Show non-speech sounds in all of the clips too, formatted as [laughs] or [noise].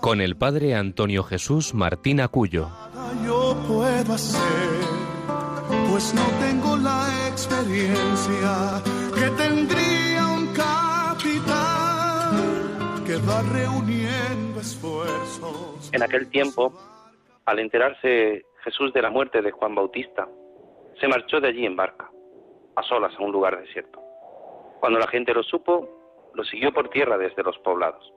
con el padre Antonio Jesús Martín Acuyo. Yo puedo hacer, pues no tengo la experiencia que tendría un capitán que va reuniendo esfuerzos. En aquel tiempo, al enterarse Jesús de la muerte de Juan Bautista, se marchó de allí en barca, a solas a un lugar desierto. Cuando la gente lo supo, lo siguió por tierra desde los poblados.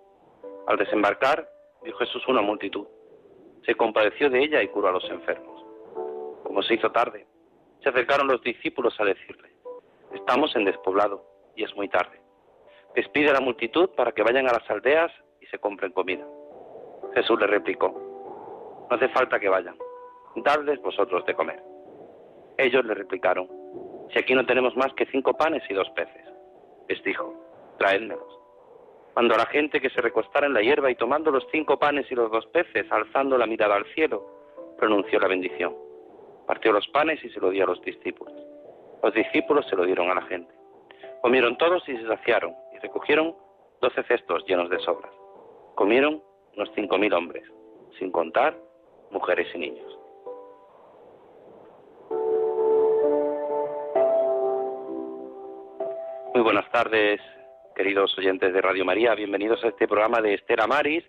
Al desembarcar, vio Jesús una multitud. Se compadeció de ella y curó a los enfermos. Como se hizo tarde, se acercaron los discípulos a decirle, estamos en despoblado y es muy tarde. Despide a la multitud para que vayan a las aldeas y se compren comida. Jesús le replicó, no hace falta que vayan, dadles vosotros de comer. Ellos le replicaron, si aquí no tenemos más que cinco panes y dos peces. Les dijo, traédmelos. Mandó a la gente que se recostara en la hierba y tomando los cinco panes y los dos peces, alzando la mirada al cielo, pronunció la bendición. Partió los panes y se lo dio a los discípulos. Los discípulos se lo dieron a la gente. Comieron todos y se saciaron, y recogieron doce cestos llenos de sobras. Comieron unos cinco mil hombres, sin contar mujeres y niños. Muy buenas tardes, queridos oyentes de Radio María. Bienvenidos a este programa de Estera Maris,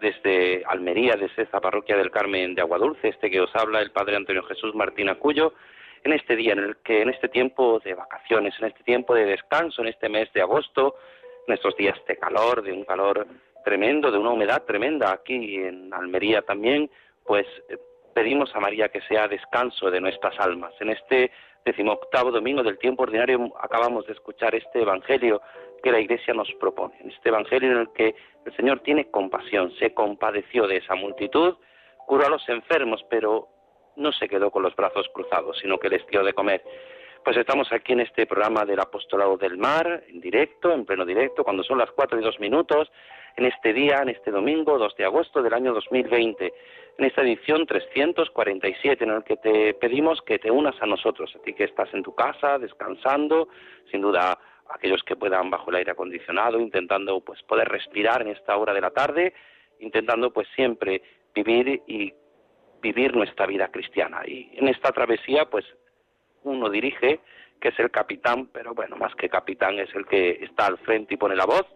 desde Almería, desde esta parroquia del Carmen de Aguadulce, este que os habla el Padre Antonio Jesús Martín Acuyo, en este día, en el que en este tiempo de vacaciones, en este tiempo de descanso, en este mes de agosto, en estos días de calor, de un calor tremendo, de una humedad tremenda aquí en Almería también, pues eh, pedimos a María que sea descanso de nuestras almas. En este decimoctavo domingo del tiempo ordinario acabamos de escuchar este Evangelio que la Iglesia nos propone, en este Evangelio en el que el Señor tiene compasión, se compadeció de esa multitud, curó a los enfermos, pero no se quedó con los brazos cruzados, sino que les dio de comer. Pues estamos aquí en este programa del Apostolado del Mar, en directo, en pleno directo, cuando son las cuatro y dos minutos, en este día, en este domingo, 2 de agosto del año 2020, en esta edición 347, en el que te pedimos que te unas a nosotros, a ti que estás en tu casa, descansando, sin duda aquellos que puedan bajo el aire acondicionado, intentando pues poder respirar en esta hora de la tarde, intentando pues siempre vivir y vivir nuestra vida cristiana. Y en esta travesía pues uno dirige, que es el capitán, pero bueno, más que capitán es el que está al frente y pone la voz,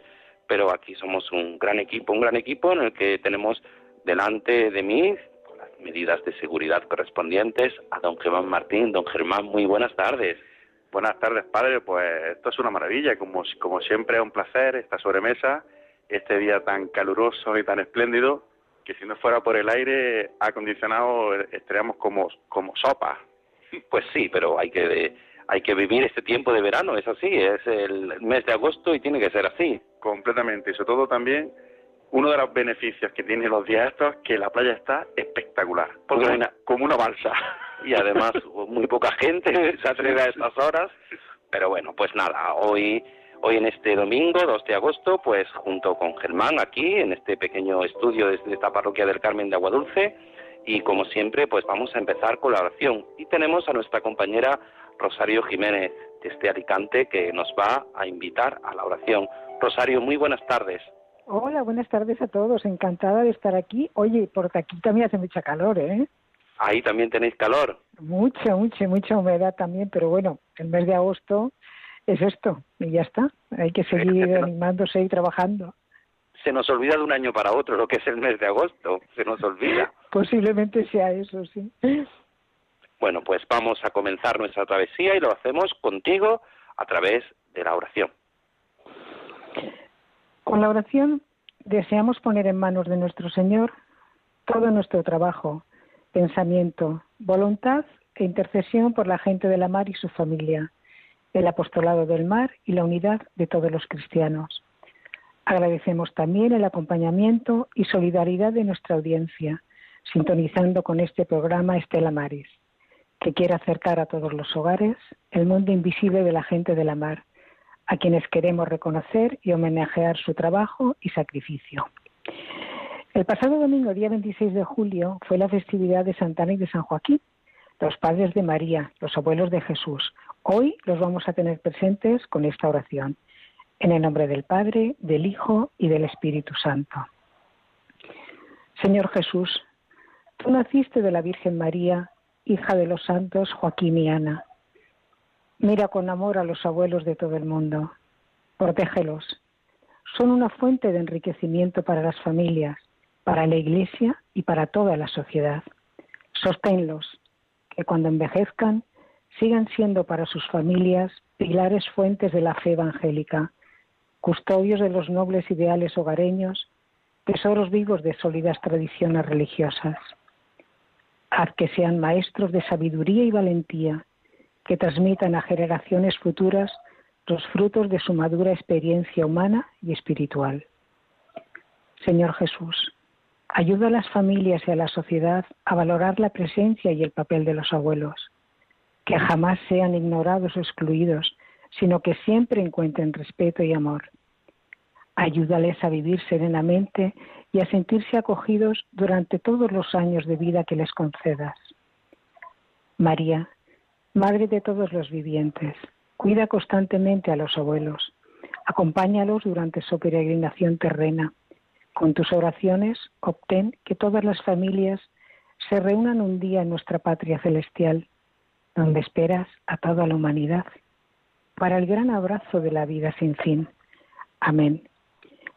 pero aquí somos un gran equipo, un gran equipo en el que tenemos delante de mí, con las medidas de seguridad correspondientes, a don Germán Martín. Don Germán, muy buenas tardes. Buenas tardes, padre. Pues esto es una maravilla. Como, como siempre es un placer esta sobremesa, este día tan caluroso y tan espléndido, que si no fuera por el aire acondicionado estaríamos como, como sopa. [laughs] Pues sí, pero hay que hay que vivir este tiempo de verano, es así, es el mes de agosto y tiene que ser así. Completamente, y sobre todo también uno de los beneficios que tiene los días estos es que la playa está espectacular, porque como una, como una balsa. Y además muy poca gente [laughs] se atreve a estas horas, pero bueno, pues nada, hoy hoy en este domingo 2 de agosto, pues junto con Germán aquí en este pequeño estudio desde esta parroquia del Carmen de Aguadulce y como siempre, pues vamos a empezar con la oración y tenemos a nuestra compañera Rosario Jiménez desde Alicante que nos va a invitar a la oración. Rosario, muy buenas tardes. Hola, buenas tardes a todos. Encantada de estar aquí. Oye, porque aquí también hace mucha calor, ¿eh? Ahí también tenéis calor. Mucha, mucha, mucha humedad también, pero bueno, el mes de agosto es esto y ya está. Hay que seguir animándose y trabajando. Se nos olvida de un año para otro lo que es el mes de agosto, se nos olvida. [laughs] Posiblemente sea eso, sí. Bueno, pues vamos a comenzar nuestra travesía y lo hacemos contigo a través de la oración. Con la oración deseamos poner en manos de nuestro Señor todo nuestro trabajo, pensamiento, voluntad e intercesión por la gente de la mar y su familia, el apostolado del mar y la unidad de todos los cristianos. Agradecemos también el acompañamiento y solidaridad de nuestra audiencia, sintonizando con este programa Estela Maris, que quiere acercar a todos los hogares el mundo invisible de la gente de la mar, a quienes queremos reconocer y homenajear su trabajo y sacrificio. El pasado domingo, día 26 de julio, fue la festividad de Santana y de San Joaquín, los padres de María, los abuelos de Jesús. Hoy los vamos a tener presentes con esta oración. En el nombre del Padre, del Hijo y del Espíritu Santo. Señor Jesús, tú naciste de la Virgen María, hija de los santos Joaquín y Ana. Mira con amor a los abuelos de todo el mundo. Protégelos. Son una fuente de enriquecimiento para las familias, para la Iglesia y para toda la sociedad. Sosténlos, que cuando envejezcan sigan siendo para sus familias pilares fuentes de la fe evangélica custodios de los nobles ideales hogareños, tesoros vivos de sólidas tradiciones religiosas. Haz que sean maestros de sabiduría y valentía, que transmitan a generaciones futuras los frutos de su madura experiencia humana y espiritual. Señor Jesús, ayuda a las familias y a la sociedad a valorar la presencia y el papel de los abuelos, que jamás sean ignorados o excluidos, sino que siempre encuentren respeto y amor. Ayúdales a vivir serenamente y a sentirse acogidos durante todos los años de vida que les concedas. María, Madre de todos los vivientes, cuida constantemente a los abuelos, acompáñalos durante su peregrinación terrena. Con tus oraciones, obtén que todas las familias se reúnan un día en nuestra patria celestial, donde esperas a toda la humanidad, para el gran abrazo de la vida sin fin. Amén.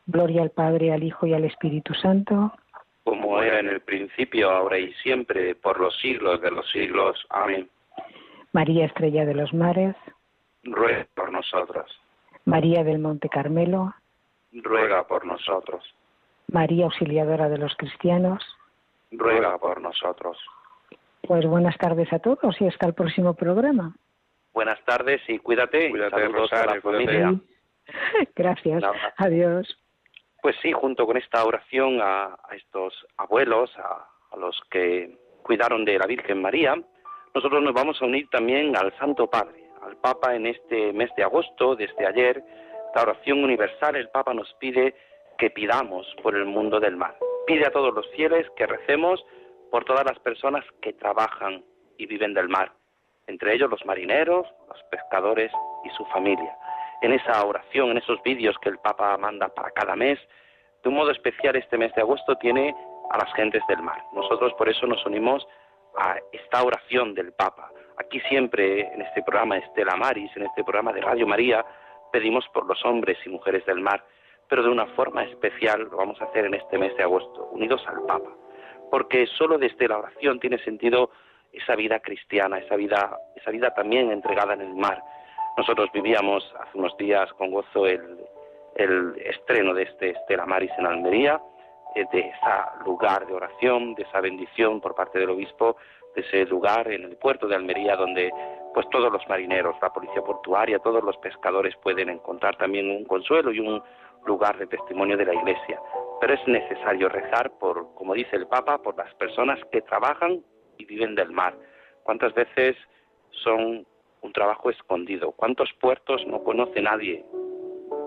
Gloria al Padre, al Hijo y al Espíritu Santo. Como era en el principio, ahora y siempre, por los siglos de los siglos. Amén. María Estrella de los Mares. Ruega por nosotros. María del Monte Carmelo. Ruega por nosotros. María Auxiliadora de los Cristianos. Ruega por nosotros. Pues buenas tardes a todos y hasta el próximo programa. Buenas tardes y cuídate. Cuídate, Rosario, familia. [laughs] Gracias. Adiós. Pues sí, junto con esta oración a, estos abuelos, a, los que cuidaron de la Virgen María, nosotros nos vamos a unir también al Santo Padre, al Papa en este mes de agosto, desde ayer, la oración universal, el Papa nos pide que pidamos por el mundo del mar. Pide a todos los fieles que recemos por todas las personas que trabajan y viven del mar, entre ellos los marineros, los pescadores y su familia en esa oración, en esos vídeos que el Papa manda para cada mes. De un modo especial este mes de agosto tiene a las gentes del mar. Nosotros por eso nos unimos a esta oración del Papa. Aquí siempre en este programa Estela Maris, en este programa de Radio María, pedimos por los hombres y mujeres del mar, pero de una forma especial lo vamos a hacer en este mes de agosto, unidos al Papa, porque solo desde la oración tiene sentido esa vida cristiana, esa vida, esa vida también entregada en el mar, nosotros vivíamos hace unos días con gozo el, estreno de este Estela Maris en Almería, de ese lugar de oración, de esa bendición por parte del obispo, de ese lugar en el puerto de Almería donde pues todos los marineros, la policía portuaria, todos los pescadores pueden encontrar también un consuelo y un lugar de testimonio de la Iglesia. Pero es necesario rezar por, como dice el Papa, por las personas que trabajan y viven del mar. ¿Cuántas veces son un trabajo escondido. ¿Cuántos puertos no conoce nadie?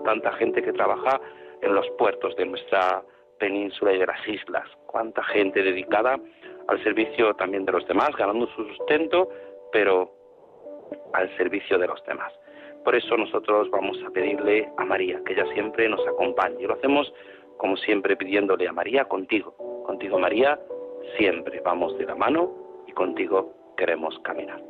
Tanta gente que trabaja en los puertos de nuestra península y de las islas. Cuánta gente dedicada al servicio también de los demás, ganando su sustento, pero al servicio de los demás. Por eso nosotros vamos a pedirle a María que ella siempre nos acompañe. Y lo hacemos como siempre pidiéndole a María contigo. Contigo María siempre vamos de la mano y contigo queremos caminar.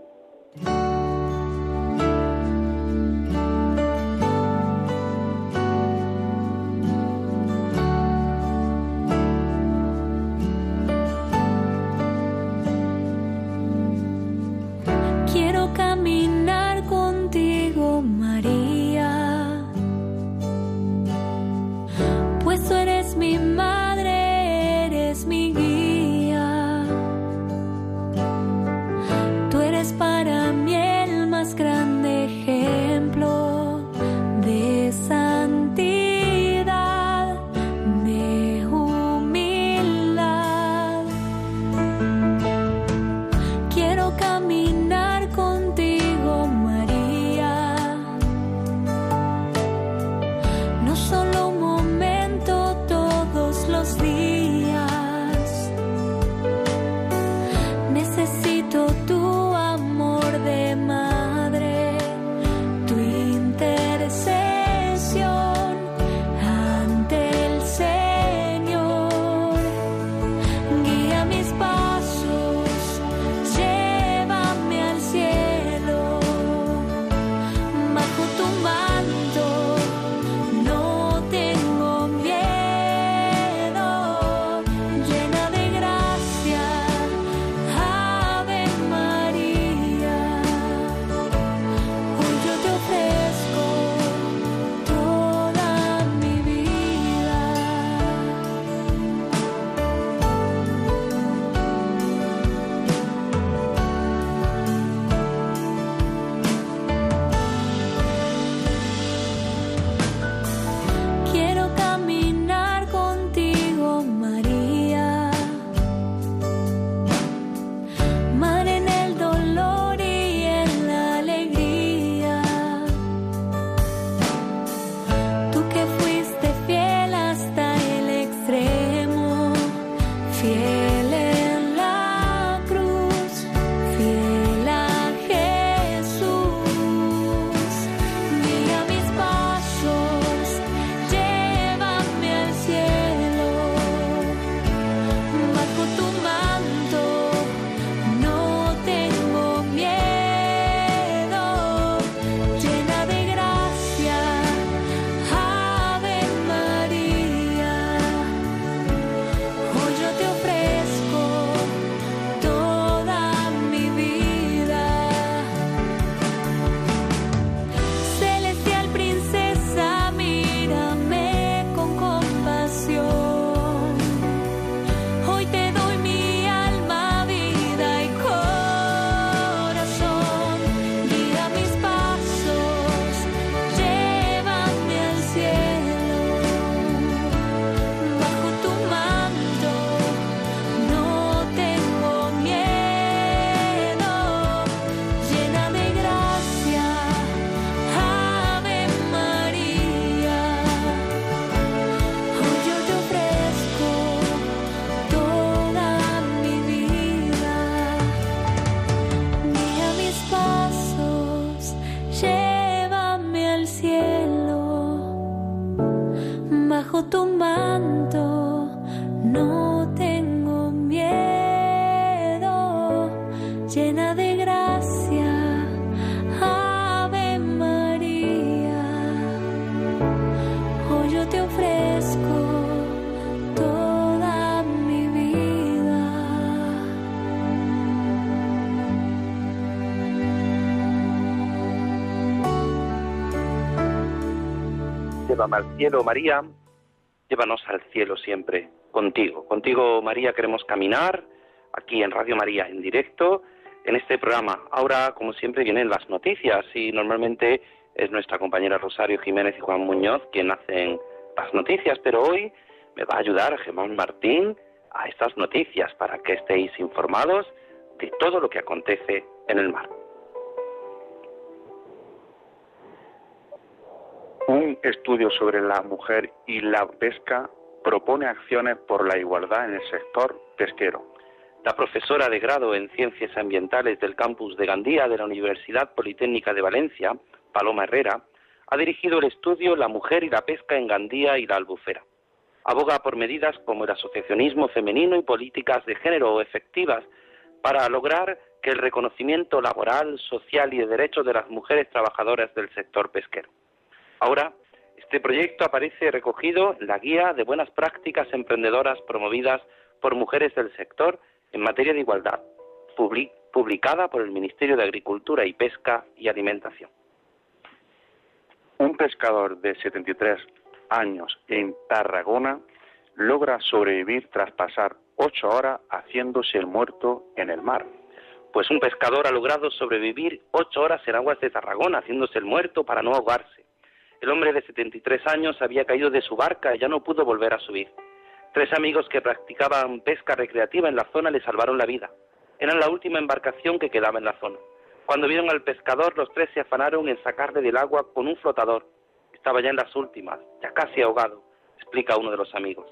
Al cielo, María. Llévanos al cielo siempre, contigo. Contigo, María, queremos caminar aquí en Radio María en directo en este programa. Ahora, como siempre, vienen las noticias y normalmente es nuestra compañera Rosario Jiménez y Juan Muñoz quien hacen las noticias, pero hoy me va a ayudar Germán Martín a estas noticias para que estéis informados de todo lo que acontece en el mar. Un estudio sobre la mujer y la pesca propone acciones por la igualdad en el sector pesquero. La profesora de grado en Ciencias Ambientales del campus de Gandía de la Universidad Politécnica de Valencia, Paloma Herrera, ha dirigido el estudio La mujer y la pesca en Gandía y la Albufera. Aboga por medidas como el asociacionismo femenino y políticas de género efectivas para lograr que el reconocimiento laboral, social y de derechos de las mujeres trabajadoras del sector pesquero. Ahora, este proyecto aparece recogido en la Guía de Buenas Prácticas Emprendedoras promovidas por mujeres del sector en materia de igualdad, publi- publicada por el Ministerio de Agricultura y Pesca y Alimentación. Un pescador de 73 años en Tarragona logra sobrevivir tras pasar ocho horas haciéndose el muerto en el mar. Pues un pescador ha logrado sobrevivir ocho horas en aguas de Tarragona, haciéndose el muerto para no ahogarse. El hombre de 73 años había caído de su barca y ya no pudo volver a subir. Tres amigos que practicaban pesca recreativa en la zona le salvaron la vida. Eran la última embarcación que quedaba en la zona. Cuando vieron al pescador, los tres se afanaron en sacarle del agua con un flotador. Estaba ya en las últimas, ya casi ahogado, explica uno de los amigos.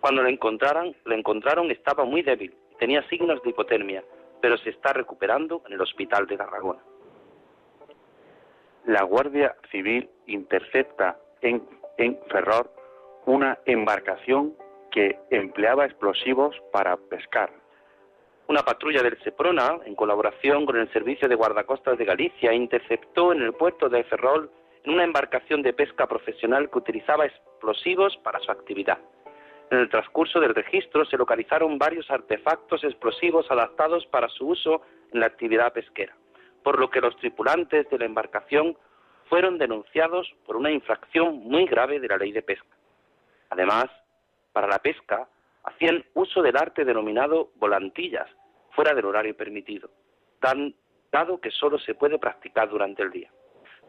Cuando le encontraron, le encontraron estaba muy débil y tenía signos de hipotermia, pero se está recuperando en el hospital de Tarragona. La Guardia Civil intercepta en, Ferrol una embarcación que empleaba explosivos para pescar. Una patrulla del Seprona, en colaboración con el Servicio de Guardacostas de Galicia, interceptó en el puerto de Ferrol una embarcación de pesca profesional que utilizaba explosivos para su actividad. En el transcurso del registro se localizaron varios artefactos explosivos adaptados para su uso en la actividad pesquera, por lo que los tripulantes de la embarcación fueron denunciados por una infracción muy grave de la ley de pesca. Además, para la pesca hacían uso del arte denominado volantillas, fuera del horario permitido, dado que solo se puede practicar durante el día.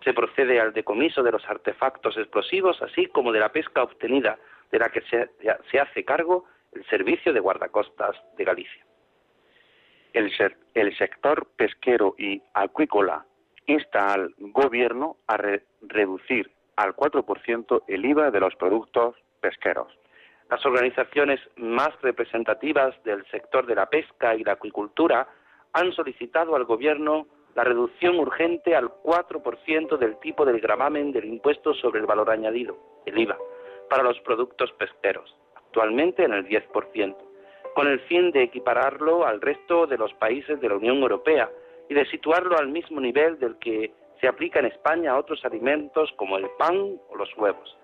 Se procede al decomiso de los artefactos explosivos, así como de la pesca obtenida, de la que se, se hace cargo el Servicio de Guardacostas de Galicia. El, sector pesquero y acuícola insta al gobierno a re- reducir al 4% el IVA de los productos pesqueros. Las organizaciones más representativas del sector de la pesca y la acuicultura han solicitado al Gobierno la reducción urgente al 4% del tipo del gravamen del impuesto sobre el valor añadido, el IVA, para los productos pesqueros, actualmente en el 10%, con el fin de equipararlo al resto de los países de la Unión Europea y de situarlo al mismo nivel del que se aplica en España a otros alimentos como el pan o los huevos.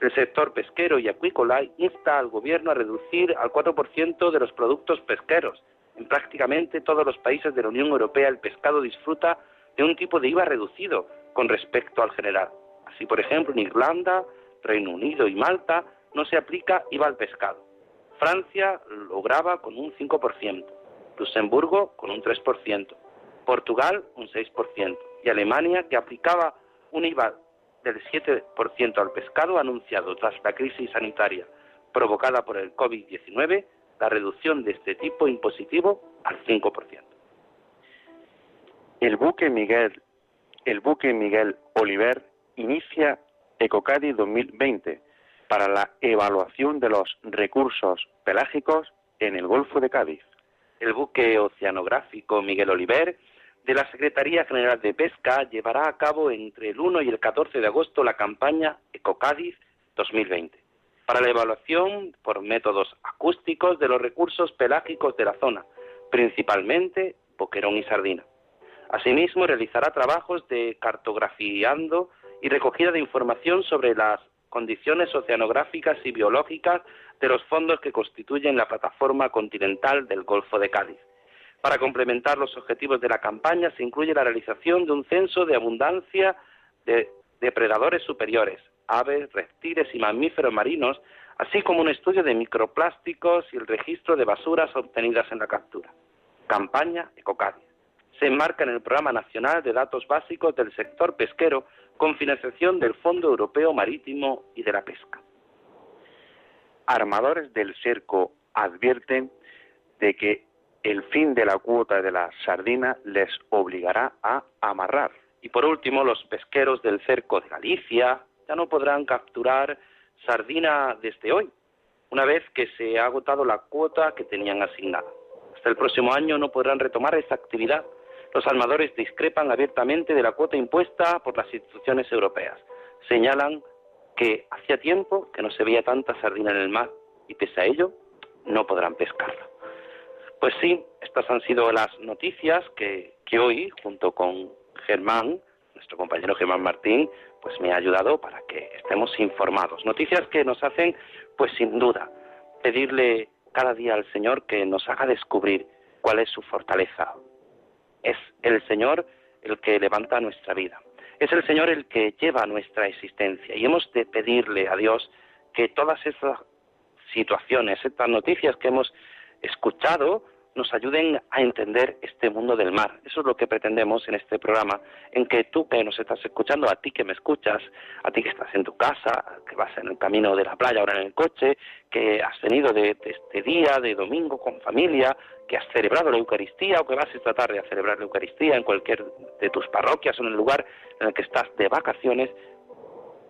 El sector pesquero y acuícola insta al Gobierno a reducir al 4% de los productos pesqueros. En prácticamente todos los países de la Unión Europea el pescado disfruta de un tipo de IVA reducido con respecto al general. Así, por ejemplo, en Irlanda, Reino Unido y Malta no se aplica IVA al pescado. Francia lo graba con un 5%, Luxemburgo con un 3%, Portugal un 6% y Alemania, que aplicaba un IVA del 7% al pescado, anunciado tras la crisis sanitaria provocada por el COVID-19 la reducción de este tipo impositivo al 5%. El buque Miguel, el buque Miguel Oliver inicia Ecocadi 2020 para la evaluación de los recursos pelágicos en el Golfo de Cádiz. El buque oceanográfico Miguel Oliver de la Secretaría General de Pesca llevará a cabo entre el 1 y el 14 de agosto la campaña Ecocádiz 2020 para la evaluación por métodos acústicos de los recursos pelágicos de la zona, principalmente boquerón y sardina. Asimismo, realizará trabajos de cartografiando y recogida de información sobre las condiciones oceanográficas y biológicas de los fondos que constituyen la plataforma continental del Golfo de Cádiz. Para complementar los objetivos de la campaña se incluye la realización de un censo de abundancia de depredadores superiores, aves, reptiles y mamíferos marinos, así como un estudio de microplásticos y el registro de basuras obtenidas en la captura. Campaña Ecocádiz. Se enmarca en el Programa Nacional de Datos Básicos del Sector Pesquero con financiación del Fondo Europeo Marítimo y de la Pesca. Armadores del cerco advierten de que el fin de la cuota de la sardina les obligará a amarrar. Y por último, los pesqueros del cerco de Galicia ya no podrán capturar sardina desde hoy, una vez que se ha agotado la cuota que tenían asignada. Hasta el próximo año no podrán retomar esta actividad. Los armadores discrepan abiertamente de la cuota impuesta por las instituciones europeas. Señalan que hacía tiempo que no se veía tanta sardina en el mar y pese a ello no podrán pescarla. Pues sí, estas han sido las noticias que, que hoy, junto con Germán, nuestro compañero Germán Martín, pues me ha ayudado para que estemos informados. Noticias que nos hacen, pues sin duda, pedirle cada día al Señor que nos haga descubrir cuál es su fortaleza. Es el Señor el que levanta nuestra vida. Es el Señor el que lleva nuestra existencia. Y hemos de pedirle a Dios que todas esas situaciones, estas noticias que hemos escuchado, nos ayuden a entender este mundo del mar. Eso es lo que pretendemos en este programa, en que tú que nos estás escuchando, a ti que me escuchas, a ti que estás en tu casa, que vas en el camino de la playa, ahora en el coche, que has venido de, de este día, de domingo con familia, que has celebrado la Eucaristía o que vas esta tarde a celebrar la Eucaristía en cualquier de tus parroquias o en el lugar en el que estás de vacaciones,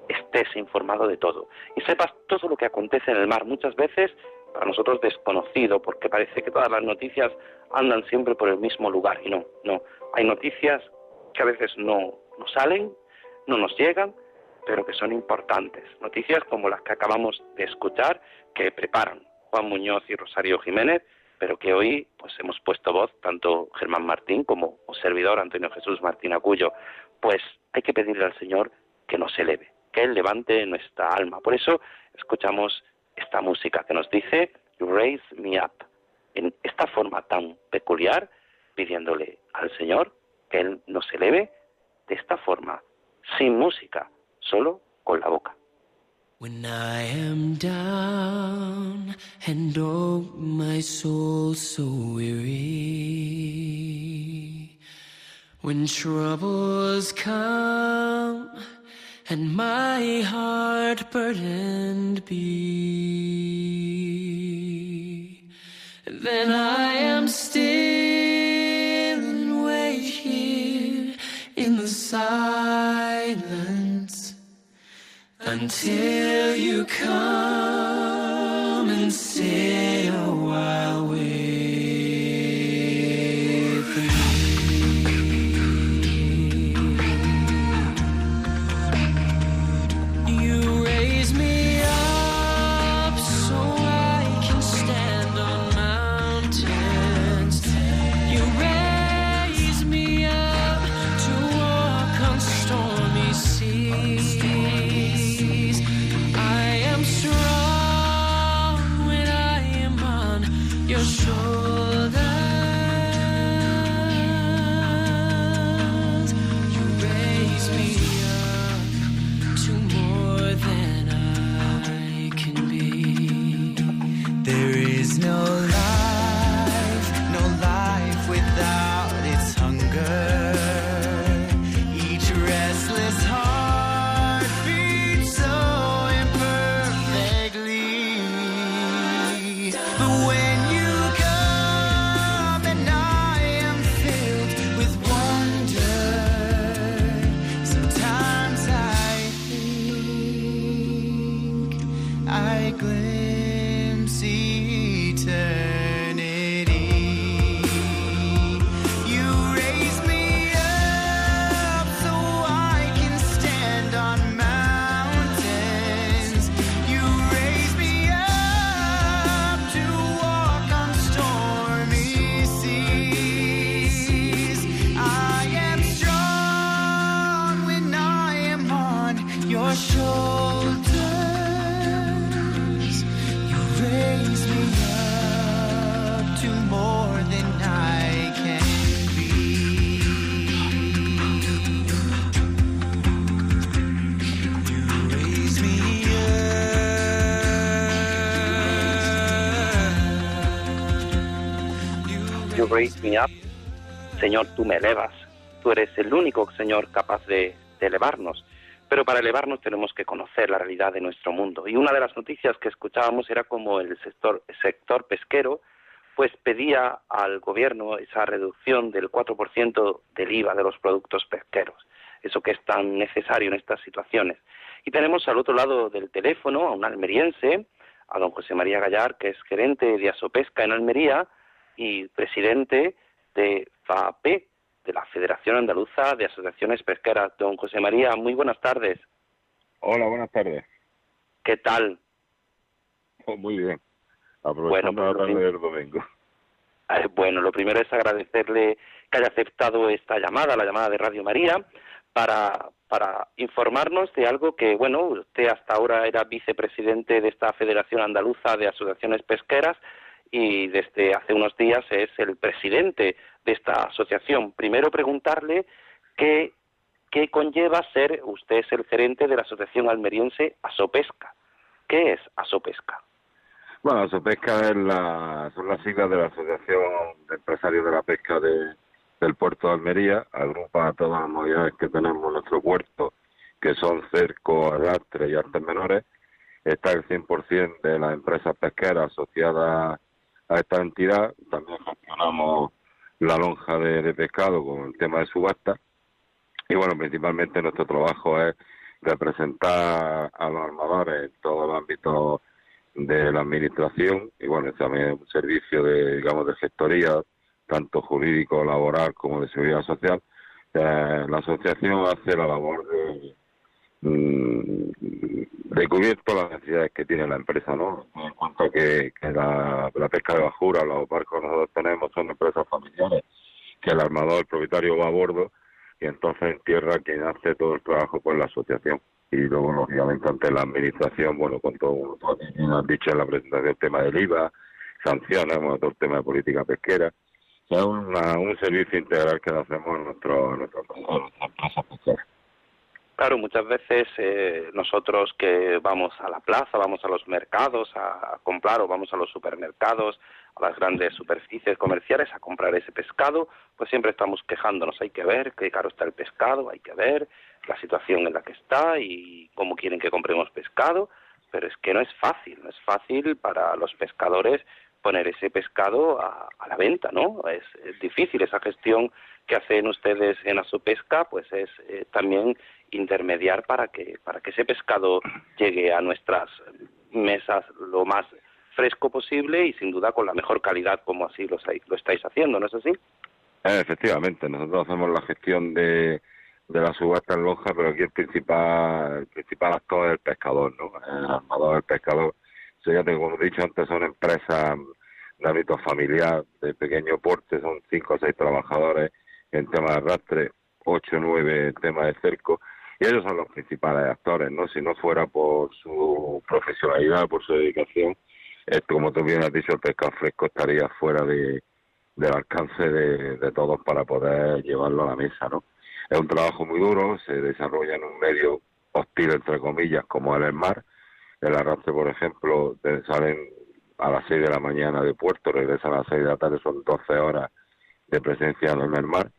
estés informado de todo y sepas todo lo que acontece en el mar. Muchas veces para nosotros desconocido, porque parece que todas las noticias andan siempre por el mismo lugar y no, no. Hay noticias que a veces no, no salen, no nos llegan, pero que son importantes. Noticias como las que acabamos de escuchar, que preparan Juan Muñoz y Rosario Jiménez, pero que hoy pues hemos puesto voz tanto Germán Martín como servidor Antonio Jesús Martín Acuyo. Pues hay que pedirle al Señor que nos eleve, que Él levante nuestra alma. Por eso escuchamos esta música que nos dice You Raise Me Up, en esta forma tan peculiar, pidiéndole al Señor que Él nos eleve de esta forma, sin música, solo con la boca. When I am down and oh my soul so weary, when troubles come and my heart burdened be, then I am still until you come Señor, tú me elevas. Tú eres el único, Señor, capaz de, elevarnos. Pero para elevarnos tenemos que conocer la realidad de nuestro mundo. Y una de las noticias que escuchábamos era como el sector, sector pesquero pues pedía al gobierno esa reducción del 4% del IVA de los productos pesqueros, eso que es tan necesario en estas situaciones. Y tenemos al otro lado del teléfono a un almeriense, a don José María Gallar, que es gerente de Asopesca en Almería y presidente de FAPE, de la Federación Andaluza de Asociaciones Pesqueras. Don José María, muy buenas tardes. Hola, buenas tardes. ¿Qué tal? Oh, muy bien. Aprovechando Bueno, la pues, tarde del domingo. [laughs] Eh, Bueno, lo primero es agradecerle que haya aceptado esta llamada, la llamada de Radio María, para, para informarnos de algo que, bueno, usted hasta ahora era vicepresidente de esta Federación Andaluza de Asociaciones Pesqueras y desde hace unos días es el presidente de esta asociación. Primero preguntarle qué, qué conlleva ser, usted el gerente de la Asociación Almeriense Asopesca. ¿Qué es Asopesca? Bueno, Asopesca es la, son las siglas de la Asociación de Empresarios de la Pesca de- del Puerto de Almería. Agrupa todas las modalidades que tenemos en nuestro puerto, que son cerco, arrastre y artes menores. Está el 100% de las empresas pesqueras asociadas a esta entidad. También gestionamos la lonja de, pescado con el tema de subasta. Y bueno, principalmente nuestro trabajo es representar a los armadores en todo el ámbito de la administración y bueno, también un servicio de, digamos, de gestoría, tanto jurídico, laboral como de seguridad social. Eh, la asociación hace la labor de, mm, de cubierto las necesidades que tiene la empresa, ¿no? En cuanto a que, la, pesca de bajura, los barcos que nosotros tenemos son empresas familiares, que el armador, el propietario va a bordo y entonces en tierra quien hace todo el trabajo pues la asociación. Y luego lógicamente ante la administración bueno con todo lo que has dicho en la presentación el tema del IVA sanciones todo el tema de política pesquera. Una- un servicio integral que hacemos a nuestro, a nuestro, a nuestra empresa pesquera Claro, muchas veces eh, nosotros que vamos a la plaza, vamos a los mercados a, comprar o vamos a los supermercados, a las grandes superficies comerciales a comprar ese pescado, pues siempre estamos quejándonos. Hay que ver qué caro está el pescado, hay que ver la situación en la que está y cómo quieren que compremos pescado, pero es que no es fácil, no es fácil para los pescadores poner ese pescado a, a la venta, ¿no? Es, difícil esa gestión que hacen ustedes en Asopesca, pues es eh, también intermediar para que para que ese pescado llegue a nuestras mesas lo más fresco posible y sin duda con la mejor calidad como así lo, lo estáis haciendo, ¿no es así? Eh, efectivamente, nosotros hacemos la gestión de, de la subasta en lonja, pero aquí el principal, el principal actor es el pescador, ¿no? El armador, el pescador. Fíjate, como he dicho antes, son empresas de ámbito familiar, de pequeño porte, son cinco o seis trabajadores en tema de arrastre, ocho o nueve en tema de cerco, y ellos son los principales actores, ¿no? Si no fuera por su profesionalidad, por su dedicación, esto, como tú bien has dicho, el pescado fresco estaría fuera de, del alcance de, de todos para poder llevarlo a la mesa, ¿no? Es un trabajo muy duro, se desarrolla en un medio hostil, entre comillas, como el mar. El arrastre, por ejemplo, salen a las 6 de la mañana de puerto, regresan a las 6 de la tarde, son 12 horas de presencia en el mar.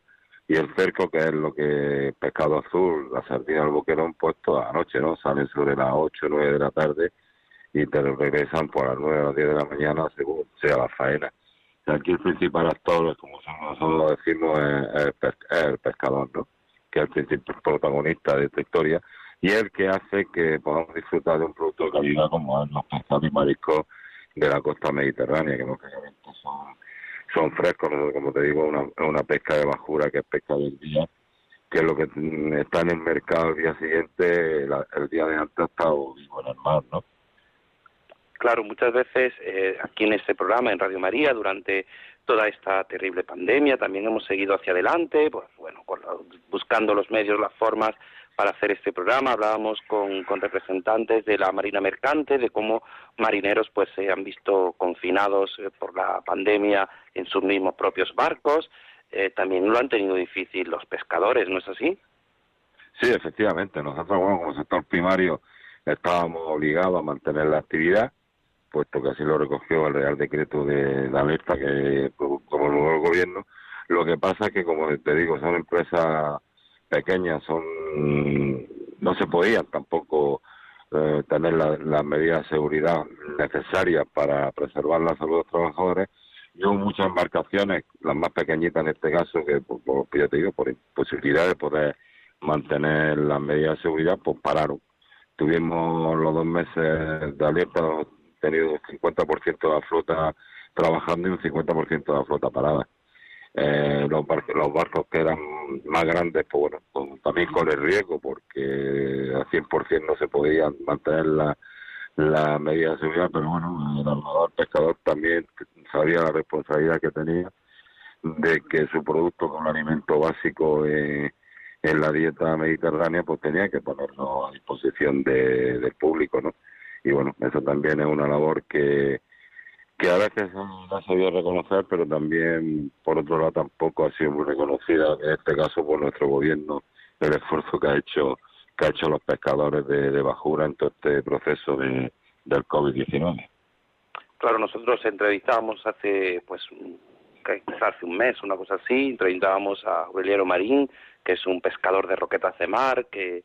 Y el cerco, que es lo que pescado azul, la sardina, el boquerón, puesto a la noche, ¿no? Salen sobre las 8 o 9 de la tarde y te regresan por las 9 o las 10 de la mañana según sea la faena. Sea, aquí el principal actor, como nosotros decimos, es, pes- es el pescador, ¿no? Que es el principal protagonista de esta historia y el que hace que podamos disfrutar de un producto de calidad como es los pescados y mariscos de la costa mediterránea, que lógicamente son, son frescos. Como te digo, una, una pesca de bajura que es pesca del día, que es lo que mm, está en el mercado el día siguiente, la- el día de antes estado vivo en el mar, ¿no? Claro, muchas veces eh, aquí en este programa, en Radio María, durante toda esta terrible pandemia, también hemos seguido hacia adelante, pues bueno, buscando los medios, las formas para hacer este programa. Hablábamos con, con representantes de la Marina Mercante, de cómo marineros pues se han visto confinados eh, por la pandemia en sus mismos propios barcos. Eh, también lo han tenido difícil los pescadores, ¿no es así? Sí, efectivamente. Nosotros, bueno, como sector primario, estábamos obligados a mantener la actividad, puesto que así lo recogió el Real Decreto de, de alerta que promulgó el gobierno. Lo que pasa es que, como te digo, son empresas pequeñas, son no se podían tampoco eh, tener la- las medidas de seguridad necesarias para preservar la salud de los trabajadores y hubo muchas embarcaciones, las más pequeñitas en este caso, que por, por, te digo, por imposibilidad de poder mantener las medidas de seguridad, pues pararon. Tuvimos los dos meses de alerta, tenido un 50% de la flota trabajando y un 50% de la flota parada. Eh, los, barcos, los barcos que eran más grandes, pues bueno, también con el riesgo, porque al 100% no se podían mantener la, medida de seguridad, pero bueno, el armador pescador también sabía la responsabilidad que tenía de que su producto con alimento básico en la dieta mediterránea, pues tenía que ponerlo a disposición de- del público, ¿no? Y bueno, eso también es una labor que, que a veces no ha sabido reconocer, pero también, por otro lado, tampoco ha sido muy reconocida, en este caso por nuestro gobierno, el esfuerzo que ha hecho que ha hecho los pescadores de, bajura en todo este proceso de, del COVID-19. Claro, nosotros entrevistábamos hace, pues, hace un mes, una cosa así, entrevistábamos a Aureliano Marín, que es un pescador de roquetas de mar, que,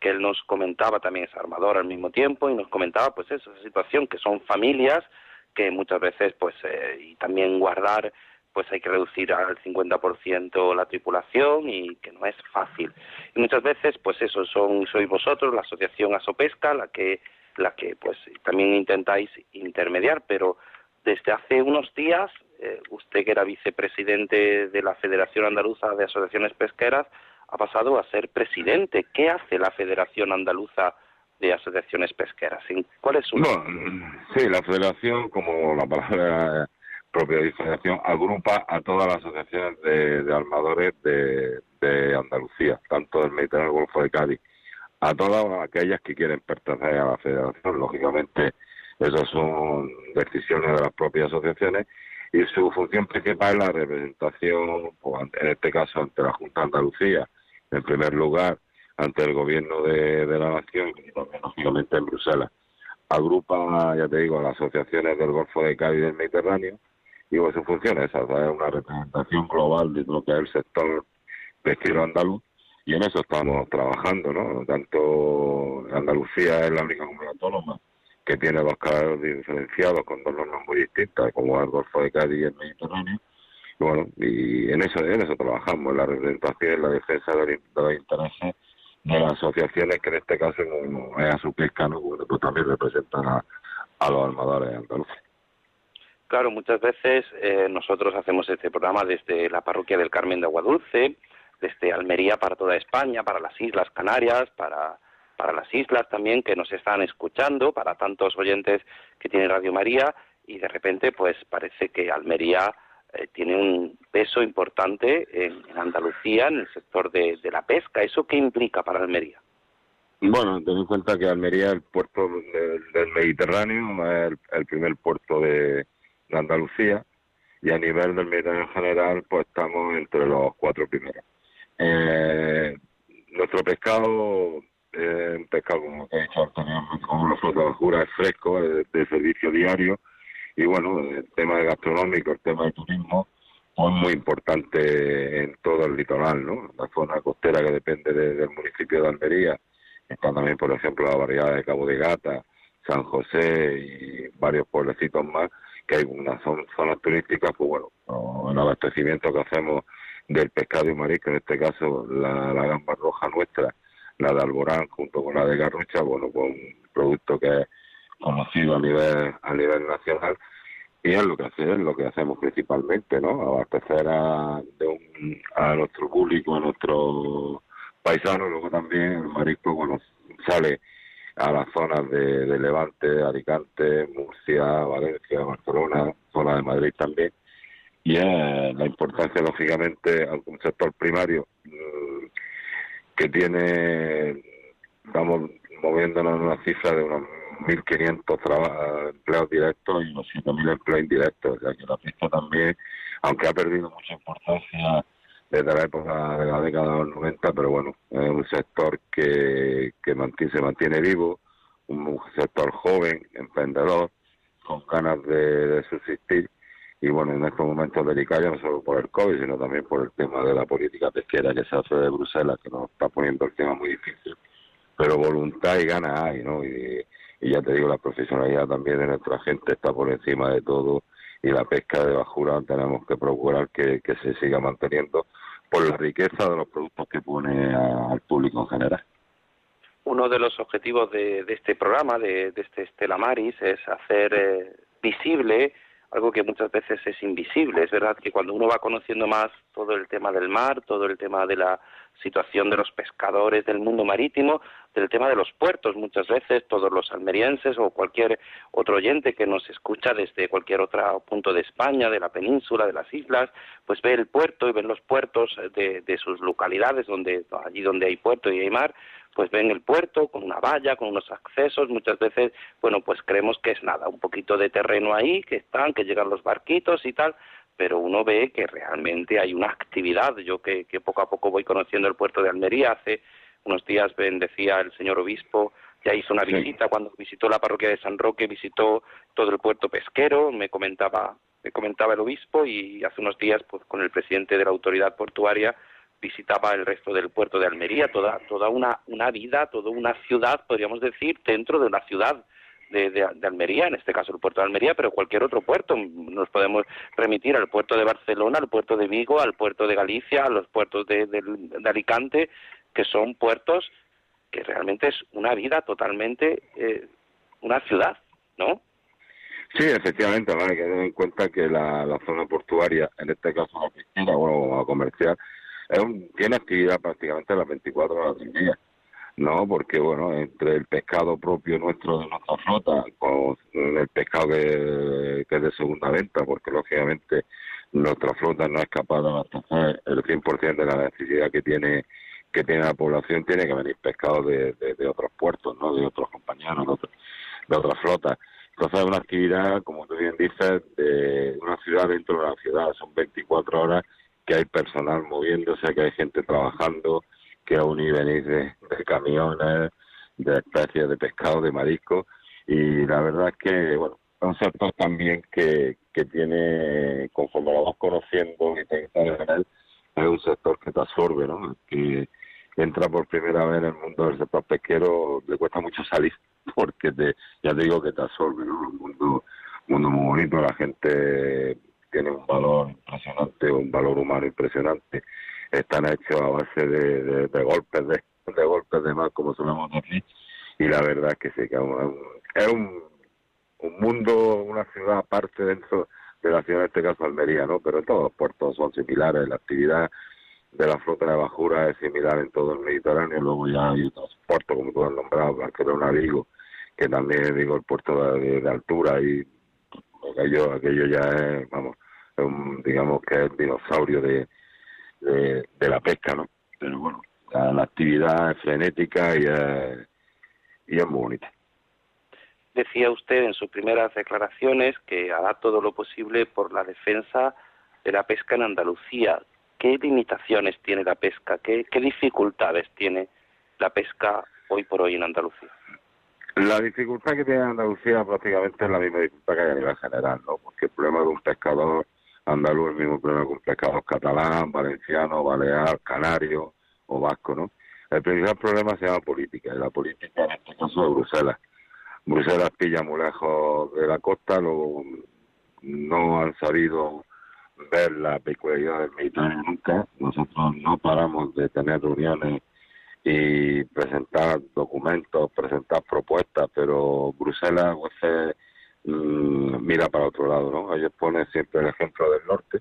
que él nos comentaba, también es armador al mismo tiempo, y nos comentaba, pues, esa situación, que son familias que muchas veces, pues, eh, y también guardar, pues hay que reducir al 50% la tripulación y que no es fácil. Y muchas veces, pues eso, son, sois vosotros, la asociación Asopesca, la que, la que, pues, también intentáis intermediar, pero desde hace unos días, eh, usted que era vicepresidente de la Federación Andaluza de Asociaciones Pesqueras, ha pasado a ser presidente. ¿Qué hace la Federación Andaluza de Asociaciones Pesqueras? ¿En- ¿Cuál es su... Sí, la federación, como la palabra propia de federación, agrupa a todas las asociaciones de, armadores de, de Andalucía, tanto del Mediterráneo como Golfo de Cádiz, a todas aquellas que quieren pertenecer a la federación. Lógicamente, esas son decisiones de las propias asociaciones y su función principal es la representación, pues, en este caso, ante la Junta de Andalucía, en primer lugar, ante el gobierno de, la nación y también, lógicamente, en Bruselas. Agrupa, ya te digo, a las asociaciones del Golfo de Cádiz y del Mediterráneo y pues, su función es es una representación global de lo que es el sector pesquero andaluz y en eso estamos trabajando, ¿no? Tanto Andalucía es la única comunidad autónoma que tiene dos cargos diferenciados con dos normas muy distintas, como el Golfo de Cádiz y el Mediterráneo. Y bueno, y en eso, en eso trabajamos, en la representación en la defensa de los intereses de las asociaciones que en este caso como es a su ¿no? Pues también representan a, a los armadores andaluces. Claro, muchas veces eh, nosotros hacemos este programa desde la parroquia del Carmen de Aguadulce, desde Almería para toda España, para las Islas Canarias, para, para las islas también que nos están escuchando, para tantos oyentes que tiene Radio María, y de repente pues parece que Almería eh, tiene un peso importante en, Andalucía, en el sector de, la pesca. ¿Eso qué implica para Almería? Bueno, ten en cuenta que Almería es el puerto del, Mediterráneo, es el, primer puerto de, Andalucía y a nivel del Mediterráneo en general, pues estamos entre los cuatro primeros. Eh, nuestro pescado, eh, un pescado como he dicho anteriormente, como la flota bajura, es fresco, es de servicio diario y bueno, el tema gastronómico, el tema de turismo, pues muy importante en todo el litoral, ¿no? La zona costera que depende de- del municipio de Almería, están también, por ejemplo, la variedad de Cabo de Gata, San José y varios pueblecitos más, que hay unas zon- zonas turísticas, pues bueno, el abastecimiento que hacemos del pescado y marisco, en este caso la, la gamba roja nuestra, la de Alborán junto con la de Garrucha, bueno, pues un producto que es conocido a nivel a nivel nacional y es lo que hace, es lo que hacemos principalmente, ¿no? Abastecer a, de un- a nuestro público, a nuestros paisanos, luego también el marisco, bueno, sale a las zonas de, de Levante, Alicante, Murcia, Valencia, Barcelona, zona de Madrid también, y es la importancia, lógicamente, a un sector primario mm, que tiene, estamos moviéndonos en una cifra de unos 1.500 traba- empleados directos y unos 7.000 empleos indirectos, o sea que la pesca también, aunque ha perdido mucha importancia desde la época de la década de los 90, pero bueno, es un sector que, que se mantiene vivo, un sector joven, emprendedor, con ganas de, de subsistir y bueno, en estos momentos delicados no solo por el COVID, sino también por el tema de la política pesquera que se hace de Bruselas, que nos está poniendo el tema muy difícil, pero voluntad y ganas hay, ¿no? Y, y ya te digo, la profesionalidad también de nuestra gente está por encima de todo y la pesca de bajura tenemos que procurar que, que se siga manteniendo por la riqueza de los productos que pone a- al público en general. Uno de los objetivos de, de este programa, de, de este Estela Maris, es hacer eh, visible algo que muchas veces es invisible. Es verdad que cuando uno va conociendo más todo el tema del mar, todo el tema de la situación de los pescadores del mundo marítimo, del tema de los puertos, muchas veces todos los almerienses o cualquier otro oyente que nos escucha desde cualquier otro punto de España, de la península, de las islas, pues ve el puerto y ven los puertos de, de sus localidades, donde allí donde hay puerto y hay mar, pues ven el puerto con una valla, con unos accesos, muchas veces, bueno, pues creemos que es nada, un poquito de terreno ahí, que están, que llegan los barquitos y tal, pero uno ve que realmente hay una actividad. Yo que, que poco a poco voy conociendo el puerto de Almería, hace unos días ven, decía el señor obispo, ya hizo una Sí. visita cuando visitó la parroquia de San Roque, visitó todo el puerto pesquero, me comentaba, me comentaba el obispo y hace unos días pues con el presidente de la autoridad portuaria visitaba el resto del puerto de Almería, toda, toda una, una vida, toda una ciudad, podríamos decir, dentro de una ciudad de, de- de Almería, en este caso el puerto de Almería, pero cualquier otro puerto. Nos podemos remitir al puerto de Barcelona, al puerto de Vigo, al puerto de Galicia, a los puertos de, de- de Alicante, que son puertos que realmente es una vida totalmente, eh, una ciudad, ¿no? Sí, efectivamente, ¿vale? hay que tener en cuenta que la, zona portuaria, en este caso la piscina o la comercial, es un- tiene actividad prácticamente las 24 horas del día, ¿no? Porque, bueno, entre el pescado propio nuestro de nuestra flota, con el pescado que, que es de segunda venta, porque lógicamente nuestra flota no es capaz de abastecer el 100% de la necesidad que tiene que tiene la población, tiene que venir pescado de, otros puertos, ¿no? De otros compañeros, de, otros- de otras flotas. Entonces es una actividad, como tú bien dices, de una ciudad dentro de la ciudad. Son 24 horas que hay personal moviéndose, que hay gente trabajando, que aún y venís de, de camiones, de especies de pescado, de marisco. Y la verdad es que, bueno, es un sector también que, que tiene, conforme lo vas conociendo y te en él, es un sector que te absorbe, ¿no? Que entra por primera vez en el mundo del sector pesquero, le cuesta mucho salir, [laughs] porque te, ya te digo que te absorbe, ¿no? Un mundo, un mundo muy bonito, la gente tiene un valor impresionante, un valor humano impresionante, están hechos a base de, golpes de, de golpes de mar, como solemos decir, y la verdad es que sí, que es un, es un, un mundo, una ciudad aparte dentro de la ciudad, en este caso Almería, ¿no? Pero todos los puertos son similares, la actividad de la flota de bajura es similar en todo el Mediterráneo, luego ya hay otros puertos, como tú has nombrado, Barcelona, Vigo, que también digo el puerto de, altura y aquello, aquello ya es, vamos, digamos que es el dinosaurio de, de, la pesca, ¿no? Pero bueno, la, la actividad es frenética y es, y es muy bonita. Decía usted en sus primeras declaraciones que hará todo lo posible por la defensa de la pesca en Andalucía. ¿Qué limitaciones tiene la pesca? ¿Qué, qué dificultades tiene la pesca hoy por hoy en Andalucía? La dificultad que tiene Andalucía prácticamente es la misma dificultad que hay a nivel general, ¿no? Porque el problema de un pescador andaluz es el mismo problema que un pescador catalán, valenciano, balear, canario o vasco, ¿no? El principal problema se llama política, y la política en este caso de Bruselas. Bruselas pilla muy lejos de la costa, lo, no han sabido ver la peculiaridad del Mediterráneo nunca. Nosotros no paramos de tener reuniones y presentar documentos, presentar propuestas, pero Bruselas mm, mira para otro lado, ¿no? Ellos ponen siempre el ejemplo del norte,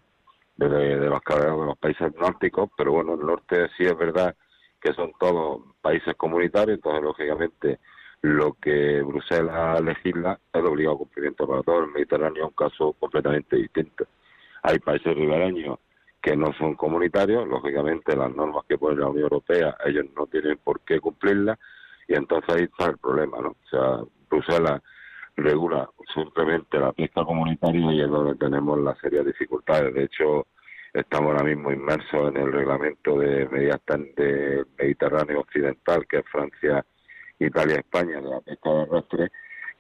de, los de los países nórdicos, pero bueno, el norte sí es verdad que son todos países comunitarios, entonces lógicamente lo que Bruselas legisla es de obligado cumplimiento para todo el Mediterráneo, es un caso completamente distinto. Hay países ribereños que no son comunitarios, lógicamente las normas que pone la Unión Europea ellos no tienen por qué cumplirlas y entonces ahí está el problema, ¿no? O sea, Bruselas regula simplemente la pesca comunitaria y es donde tenemos las serias dificultades. De hecho, estamos ahora mismo inmersos en el reglamento de medidas del Mediterráneo Occidental, que es Francia, Italia, España, de la pesca terrestre,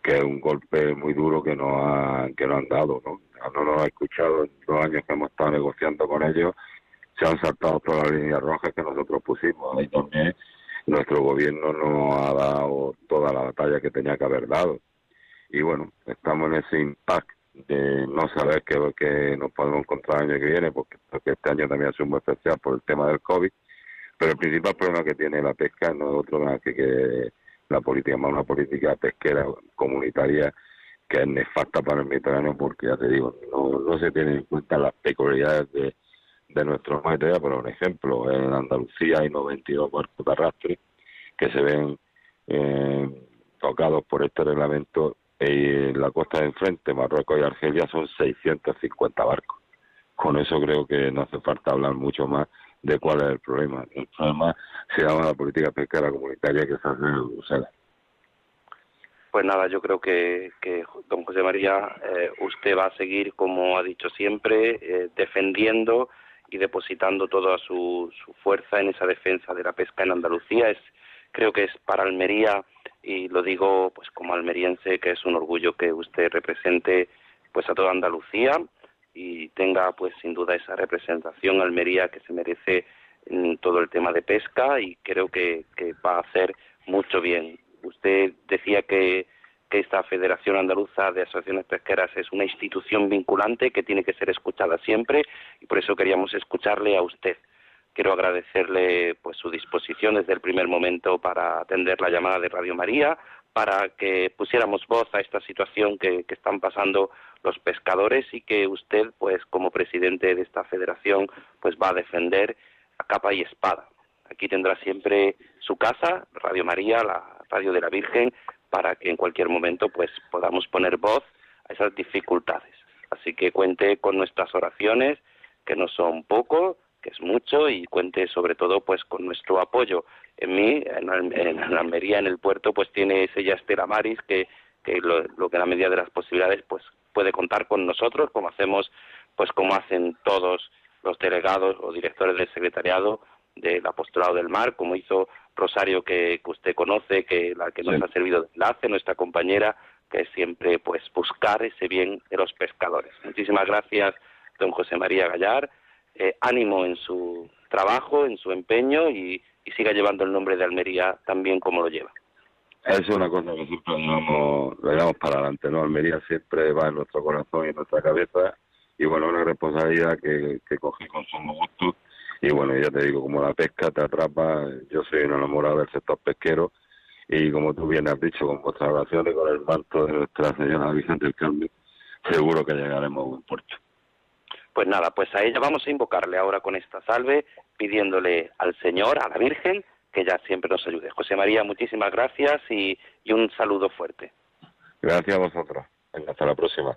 que es un golpe muy duro que nos, ha, que nos han dado, ¿no? No nos ha escuchado en los años que hemos estado negociando con ellos, se han saltado todas las líneas rojas que nosotros pusimos. Ahí también nuestro gobierno no ha dado toda la batalla que tenía que haber dado. Y bueno, estamos en ese impact de no saber qué, qué nos podemos encontrar el año que viene, porque, porque este año también ha sido muy especial por el tema del COVID. Pero el principal problema que tiene la pesca no es otro más que, que la política, más una política pesquera comunitaria que es nefasta para el Mediterráneo porque, ya te digo, no, se tienen en cuenta las peculiaridades de, de nuestro mar. Te voy a poner un ejemplo. En Andalucía hay 92 barcos de que se ven eh, tocados por este reglamento y en la costa de enfrente, Marruecos y Argelia, son 650 barcos. Con eso creo que no hace falta hablar mucho más de cuál es el problema. El problema se llama la política pesquera comunitaria que se hace en Bruselas. Pues nada, yo creo que, que don José María, eh, usted va a seguir, como ha dicho siempre, eh, defendiendo y depositando toda su, su fuerza en esa defensa de la pesca en Andalucía. Es, creo que es para Almería, y lo digo pues como almeriense, que es un orgullo que usted represente pues a toda Andalucía y tenga pues sin duda esa representación Almería que se merece en todo el tema de pesca y creo que, que va a hacer mucho bien. Usted decía que, que esta Federación Andaluza de Asociaciones Pesqueras es una institución vinculante que tiene que ser escuchada siempre y por eso queríamos escucharle a usted. Quiero agradecerle pues su disposición desde el primer momento para atender la llamada de Radio María, para que pusiéramos voz a esta situación que, están pasando los pescadores y que usted, pues como presidente de esta federación, pues va a defender a capa y espada. Aquí tendrá siempre su casa, Radio María, la Radio de la Virgen, para que en cualquier momento pues podamos poner voz a esas dificultades. Así que cuente con nuestras oraciones, que no son poco, es mucho, y cuente sobre todo pues con nuestro apoyo. En mí, en, Al- en Almería, en el puerto, pues tiene ese Estela Maris que, que lo, lo que en la medida de las posibilidades pues puede contar con nosotros, como hacemos, pues como hacen todos los delegados o directores del secretariado del apostolado del mar, como hizo Rosario que, que usted conoce, que la que nos Sí. ha servido de enlace, nuestra compañera, que es siempre pues buscar ese bien de los pescadores. Muchísimas gracias, don José María Gallar. Eh, ánimo en su trabajo, en su empeño y, siga llevando el nombre de Almería tan bien como lo lleva. Eso es una cosa que siempre llevamos, lo llevamos para adelante, ¿no? Almería siempre va en nuestro corazón y en nuestra cabeza y bueno, una responsabilidad que, que cogí con sumo gusto y bueno, ya te digo, como la pesca te atrapa, yo soy un enamorado del sector pesquero y como tú bien has dicho, con vuestras oraciones, con el manto de Nuestra Señora Virgen del Carmen, seguro que llegaremos a buen puerto. Pues nada, pues a ella vamos a invocarle ahora con esta salve, pidiéndole al Señor, a la Virgen, que ella siempre nos ayude. José María, muchísimas gracias y, y un saludo fuerte. Gracias a vosotros. Hasta la próxima.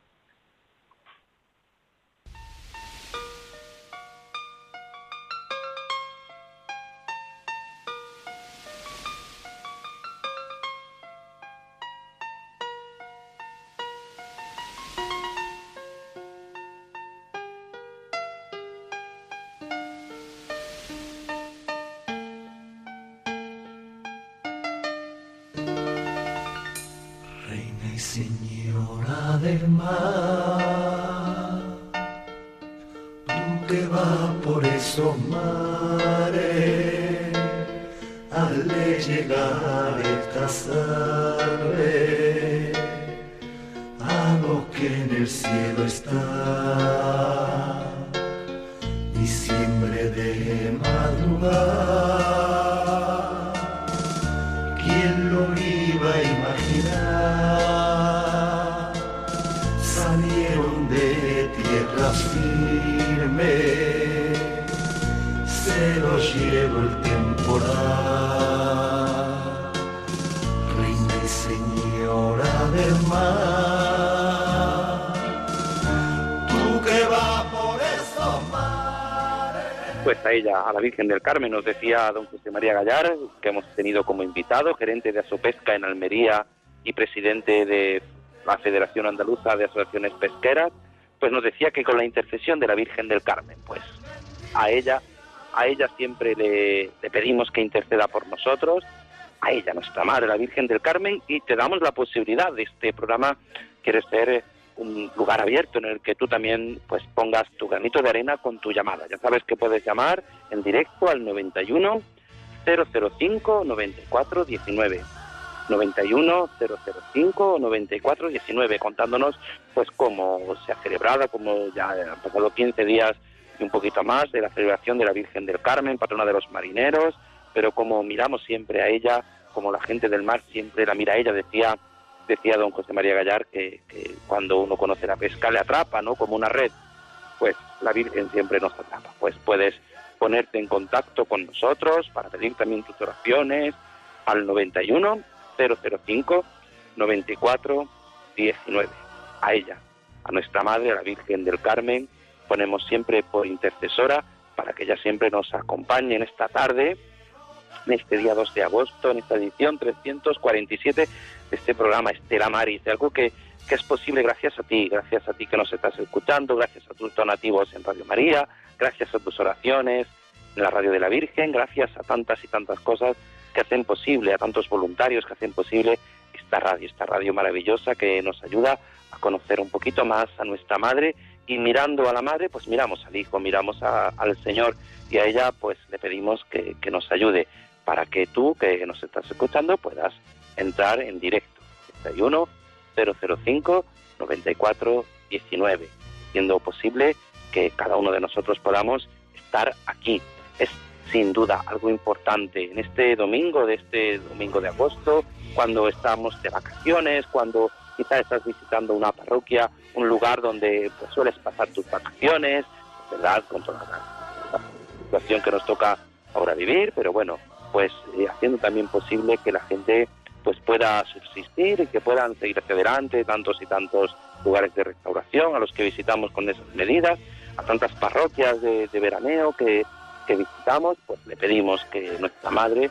De madrugada. Mares. Pues a ella, a la Virgen del Carmen, nos decía don José María Gallar, que hemos tenido como invitado, gerente de Asopesca en Almería y presidente de la Federación Andaluza de Asociaciones Pesqueras, pues nos decía que con la intercesión de la Virgen del Carmen, pues a ella, a ella siempre le, le pedimos que interceda por nosotros a ella, nuestra Madre, la Virgen del Carmen, y te damos la posibilidad de este programa, quiere ser eh, un lugar abierto en el que tú también pues pongas tu granito de arena con tu llamada. Ya sabes que puedes llamar en directo al 91 005 94 19. 91 005 94 19 contándonos pues cómo se ha celebrado, cómo ya han pasado 15 días y un poquito más de la celebración de la Virgen del Carmen, patrona de los marineros, pero como miramos siempre a ella, como la gente del mar siempre la mira a ella, decía decía don José María Gallar que, cuando uno conoce la pesca le atrapa, ¿no? Como una red. Pues la Virgen siempre nos atrapa. Pues puedes ponerte en contacto con nosotros para pedir también tus oraciones al 91 005 94 19. A ella, a nuestra Madre, a la Virgen del Carmen, ponemos siempre por intercesora para que ella siempre nos acompañe en esta tarde, en este día 2 de agosto, en esta edición 347 de este programa Estela Maris, de algo que, que es posible gracias a ti, gracias a ti que nos estás escuchando, gracias a tus donativos en Radio María, gracias a tus oraciones en la Radio de la Virgen, gracias a tantas y tantas cosas que hacen posible, a tantos voluntarios que hacen posible esta radio, esta radio maravillosa que nos ayuda a conocer un poquito más a nuestra madre y mirando a la madre, pues miramos al hijo, miramos al Señor y a ella pues le pedimos que, que nos ayude para que tú que nos estás escuchando puedas entrar en directo. 31 005 94 19, siendo posible que cada uno de nosotros podamos estar aquí. Es sin duda algo importante en este domingo, de este domingo de agosto, cuando estamos de vacaciones, cuando quizás estás visitando una parroquia, un lugar donde pues, sueles pasar tus vacaciones, ¿verdad? Con toda la, situación que nos toca ahora vivir, pero bueno, pues eh, haciendo también posible que la gente pues pueda subsistir y que puedan seguir hacia adelante tantos y tantos lugares de restauración a los que visitamos con esas medidas, a tantas parroquias de, de veraneo que, que visitamos, pues le pedimos que nuestra Madre,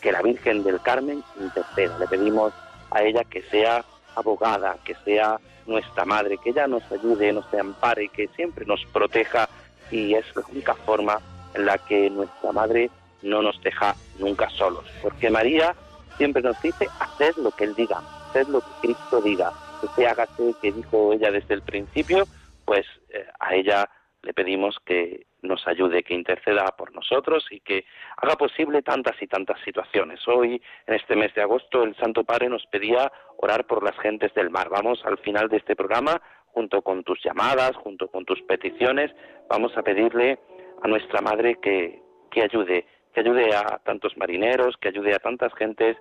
que la Virgen del Carmen interceda, le pedimos a ella que sea abogada, que sea nuestra Madre, que ella nos ayude, nos ampare, que siempre nos proteja y es la única forma en la que nuestra Madre no nos deja nunca solos, porque María siempre nos dice, haced lo que Él diga, haced lo que Cristo diga, que hágase que dijo ella desde el principio, pues eh, a ella le pedimos que nos ayude, que interceda por nosotros y que haga posible tantas y tantas situaciones. Hoy, en este mes de agosto, el Santo Padre nos pedía orar por las gentes del mar. Vamos al final de este programa, junto con tus llamadas, junto con tus peticiones, vamos a pedirle a nuestra Madre que, que ayude, que ayude a tantos marineros, que ayude a tantas gentes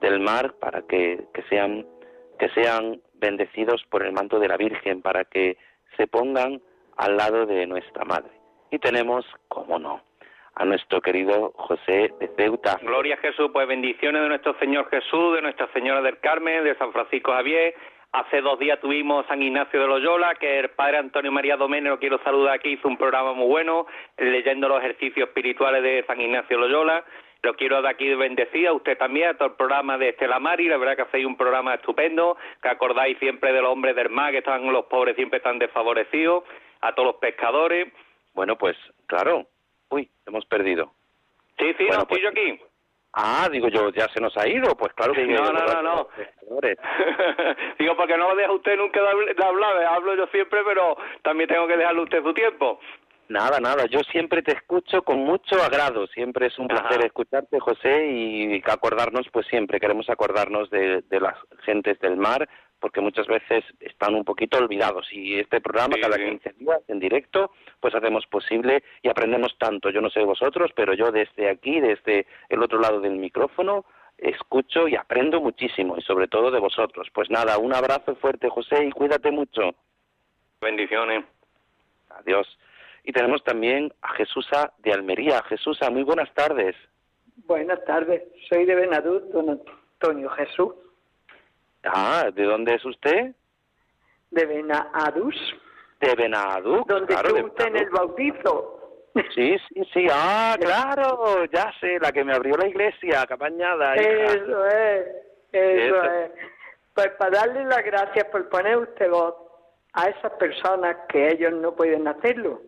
del mar para que, que sean que sean bendecidos por el manto de la Virgen, para que se pongan al lado de nuestra Madre. Y tenemos, como no, a nuestro querido José de Ceuta. Gloria a Jesús, pues bendiciones de nuestro Señor Jesús, de Nuestra Señora del Carmen, de San Francisco Javier. Hace dos días tuvimos San Ignacio de Loyola, que el padre Antonio María Domeno, quiero saludar aquí, hizo un programa muy bueno, leyendo los ejercicios espirituales de San Ignacio de Loyola. Lo quiero de aquí bendecir a usted también, a todo el programa de Estela Mari, la verdad que hacéis un programa estupendo, que acordáis siempre de los hombres del mar, que están los pobres siempre están desfavorecidos, a todos los pescadores. Bueno, pues claro. Uy, hemos perdido. Sí, sí, Bueno, no, estoy pues- yo aquí. Ah, digo yo, ya se nos ha ido. Pues claro que No, no, no, no. [laughs] Digo, porque no lo deja usted nunca de habl- de hablar, hablo yo siempre, pero también tengo que dejarle usted su tiempo. Nada, nada, yo siempre te escucho con mucho agrado, siempre es un placer escucharte, José, y acordarnos, pues siempre queremos acordarnos de, de las gentes del mar, porque muchas veces están un poquito olvidados, y este programa Sí, cada sí. 15 días en directo, pues hacemos posible y aprendemos tanto, yo no sé vosotros, pero yo desde aquí, desde el otro lado del micrófono, escucho y aprendo muchísimo, y sobre todo de vosotros. Pues nada, un abrazo fuerte, José, y cuídate mucho. Bendiciones. Adiós. Y tenemos también a Jesusa de Almería. Jesusa, muy buenas tardes. Buenas tardes, soy de Benadú, don Antonio Jesús, Ah, ¿de dónde es usted? de Benadús, De Benadú. donde claro, usted en el bautizo. Sí, sí, sí. Ah, claro, ya sé, la que me abrió la iglesia, Capañada. hija. Eso es, eso, Eso. es. Pues para darle las gracias por poner usted voz a esas personas que ellos no pueden hacerlo.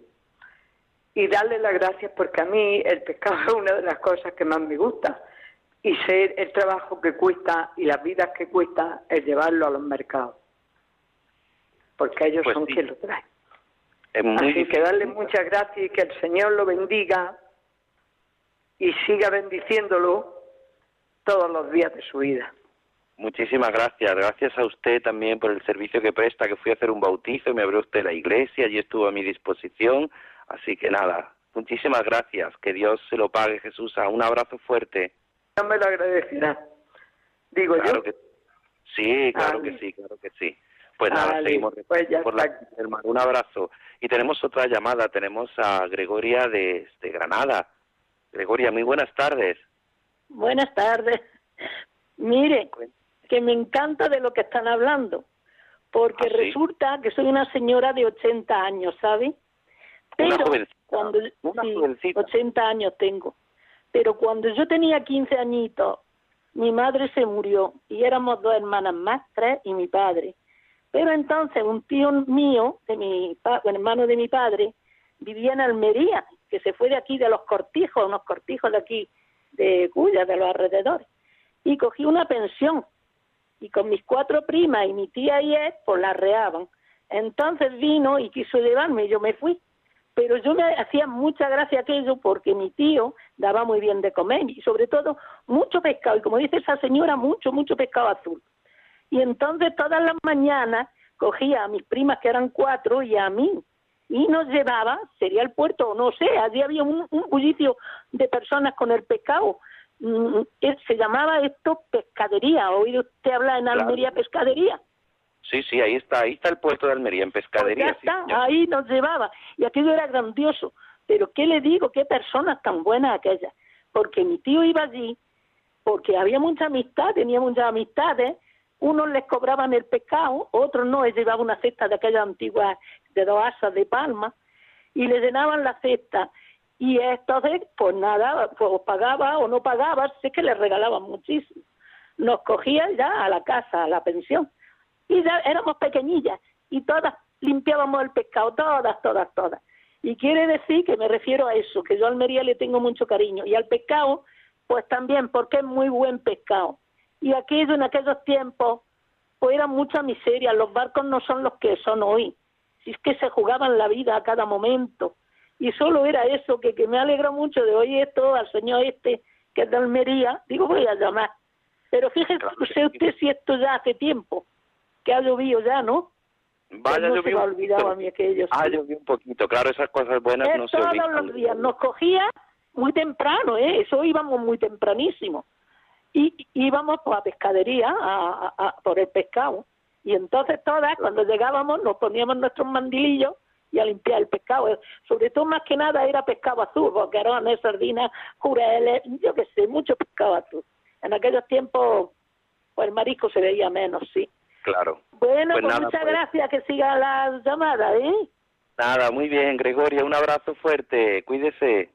Y darle las gracias porque a mí el pescado [laughs] es una de las cosas que más me gusta. Y sé el trabajo que cuesta y las vidas que cuesta el llevarlo a los mercados. Porque ellos Pues son sí. quienes lo traen. Es muy Así que darle muchas gracias y que el Señor lo bendiga y siga bendiciéndolo todos los días de su vida. Muchísimas gracias. Gracias a usted también por el servicio que presta, que fui a hacer un bautizo y me abrió usted la iglesia, y estuvo a mi disposición. Así que nada, muchísimas gracias. Que Dios se lo pague, Jesús. Un abrazo fuerte. No me lo agradecerá. Digo Claro yo. que sí, claro que sí, claro que sí. Pues nada, seguimos pues ya por la hermano. Un abrazo. Y tenemos otra llamada. Tenemos a Gregoria de, de Granada. Gregoria, muy buenas tardes. Buenas tardes. Mire, que me encanta de lo que están hablando, porque ¿Ah, sí? resulta que soy una señora de 80 años, ¿sabe? Una Pero jovencita, cuando una sí, jovencita. 80 años tengo. Pero cuando yo tenía 15 añitos, mi madre se murió y éramos dos hermanas más, tres y mi padre. Pero entonces un tío mío, de mi bueno, hermano de mi padre, vivía en Almería, que se fue de aquí de los cortijos, unos cortijos de aquí, de Cuya, de los alrededores, y cogí una pensión. Y con mis cuatro primas y mi tía y él, pues la reaban. Entonces vino y quiso llevarme y yo me fui. Pero yo me hacía mucha gracia aquello porque mi tío daba muy bien de comer y sobre todo mucho pescado. Y como dice esa señora, mucho, mucho pescado azul. Y entonces todas las mañanas cogía a mis primas, que eran cuatro, y a mí. Y nos llevaba, sería el puerto, o no sé, allí había un, un bullicio de personas con el pescado. Mm, se llamaba esto pescadería. ¿Ha oído usted hablar en Claro. Almería pescadería? Sí, sí, ahí está, ahí está el puerto de Almería, en Pues pescadería. ya está, ahí nos llevaba. Y aquello era grandioso. Pero ¿qué le digo? ¿Qué personas tan buenas aquellas? Porque mi tío iba allí, porque había mucha amistad, tenía muchas amistades. Unos les cobraban el pescado, otros no, él llevaba una cesta de aquellas antiguas de dos asas de palma y le llenaban la cesta. Y entonces, pues nada, pues pagaba o no pagaba, sé que le regalaban muchísimo. Nos cogían ya a la casa, a la pensión y ya éramos pequeñillas y todas limpiábamos el pescado, todas, todas, todas. Y quiere decir que me refiero a eso, que yo a Almería le tengo mucho cariño y al pescado, pues también, porque es muy buen pescado. Y aquello en aquellos tiempos, pues era mucha miseria, los barcos no son los que son hoy, si es que se jugaban la vida a cada momento. Y solo era eso, que, que me alegro mucho de oír esto al señor este, que es de Almería, digo, voy a llamar. Pero fíjese usted si esto ya hace tiempo, que ha llovido ya, ¿no? Vaya, no se me ha olvidado a mí aquello. Ah, sí. llovió un poquito. Claro, esas cosas buenas Es no se todos olvidan. los días. Nos cogía muy temprano, ¿eh? Eso íbamos muy tempranísimo. Y íbamos pues, a pescadería, a, a- a- por el pescado. Y entonces todas, cuando llegábamos, nos poníamos nuestros mandilillos y a limpiar el pescado. Eh, Sobre todo, más que nada, era pescado azul, boquerones, sardinas, jureles, yo qué sé, mucho pescado azul. En aquellos tiempos, pues el marisco se veía menos, sí. Claro. Bueno, Pues pues, nada, muchas pues. gracias, que siga la llamada, ¿eh? Nada, muy bien, Gregoria, un abrazo fuerte, cuídese.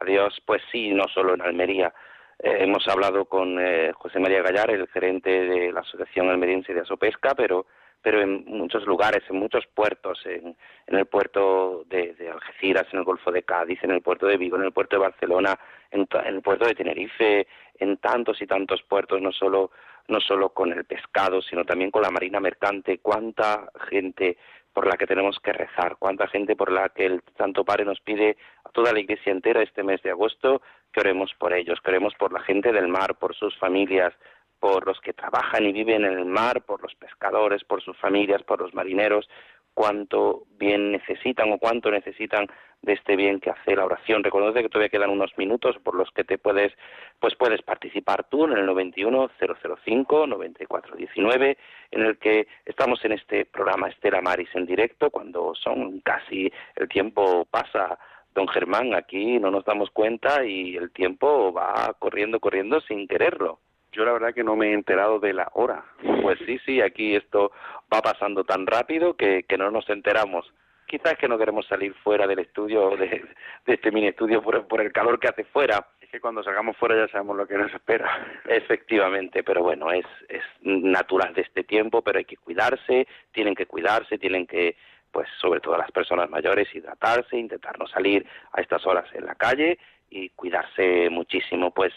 Adiós, pues sí, no solo en Almería. Eh, hemos hablado con eh, José María Gallar, el gerente de la Asociación Almeriense de Asopesca, pero pero en muchos lugares, en muchos puertos, en, en el puerto de, de Algeciras, en el Golfo de Cádiz, en el puerto de Vigo, en el puerto de Barcelona, en, el puerto de Tenerife, en tantos y tantos puertos, no solo no solo con el pescado, sino también con la marina mercante. Cuánta gente por la que tenemos que rezar, cuánta gente por la que el Santo Padre nos pide a toda la Iglesia entera este mes de agosto que oremos por ellos, que oremos por la gente del mar, por sus familias, por los que trabajan y viven en el mar, por los pescadores, por sus familias, por los marineros, cuánto bien necesitan o cuánto necesitan de este bien que hace la oración. Reconoce que todavía quedan unos minutos por los que te puedes, pues puedes participar tú en el 91 005 94 19, en el que estamos en este programa Estela Maris en directo, cuando son casi el tiempo pasa don Germán, aquí no nos damos cuenta y el tiempo va corriendo, corriendo sin quererlo. Yo la verdad que no me he enterado de la hora. Pues sí, sí, aquí esto va pasando tan rápido que, que no nos enteramos. Quizás que no queremos salir fuera del estudio, de, de este mini estudio, por, por el calor que hace fuera. Es que cuando salgamos fuera ya sabemos lo que nos espera. Efectivamente, pero bueno, es, es natural de este tiempo, pero hay que cuidarse, tienen que cuidarse, tienen que, pues sobre todo las personas mayores, hidratarse, intentar no salir a estas horas en la calle y cuidarse muchísimo. Pues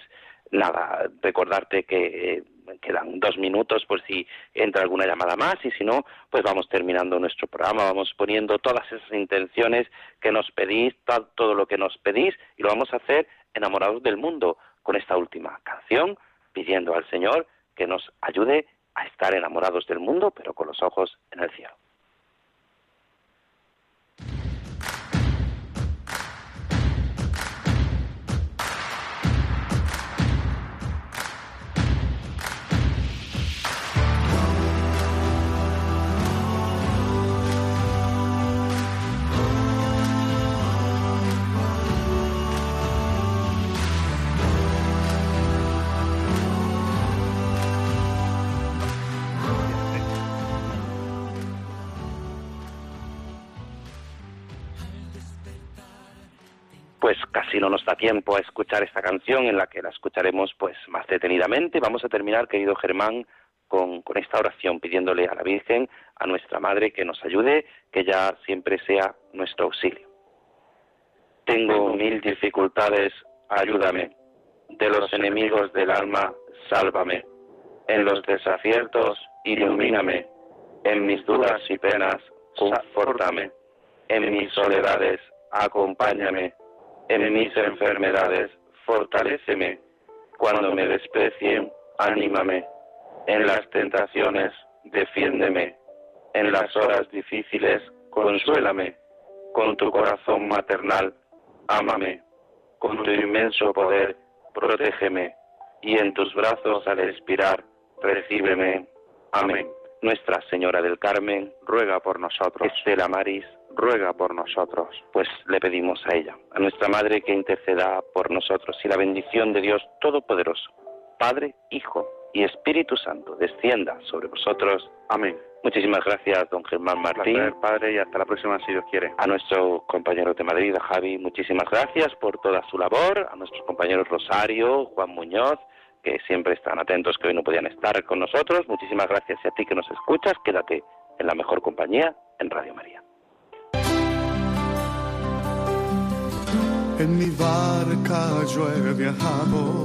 nada, recordarte que eh, quedan dos minutos por si entra alguna llamada más y si no, pues vamos terminando nuestro programa, vamos poniendo todas esas intenciones que nos pedís, to- todo lo que nos pedís y lo vamos a hacer enamorados del mundo con esta última canción, pidiendo al Señor que nos ayude a estar enamorados del mundo, pero con los ojos en el cielo. Casi no nos da tiempo a escuchar esta canción en la que la escucharemos pues más detenidamente. Vamos a terminar, querido Germán, con, con esta oración pidiéndole a la Virgen, a nuestra Madre, que nos ayude, que ella siempre sea nuestro auxilio. Tengo mil dificultades, ayúdame. De los enemigos del alma, sálvame. En los desaciertos, ilumíname. En mis dudas y penas, confórtame. En mis soledades, acompáñame. En mis enfermedades, fortaléceme. Cuando me desprecien, anímame. En las tentaciones, defiéndeme. En las horas difíciles, consuélame. Con tu corazón maternal, ámame. Con tu inmenso poder, protégeme. Y en tus brazos al expirar, recíbeme. Amén. Nuestra Señora del Carmen, ruega por nosotros. Estela Maris, ruega por nosotros. Pues le pedimos a ella, a nuestra Madre, que interceda por nosotros y la bendición de Dios Todopoderoso, Padre, Hijo y Espíritu Santo, descienda sobre vosotros. Amén. Muchísimas gracias, don Germán Martín. Placer, Padre, y hasta la próxima si Dios quiere. A nuestro compañero de Madrid, a Javi, muchísimas gracias por toda su labor. A nuestros compañeros Rosario, Juan Muñoz, que siempre están atentos, que hoy no podían estar con nosotros. Muchísimas gracias y a ti que nos escuchas. Quédate en la mejor compañía en Radio María. En mi barca yo he viajado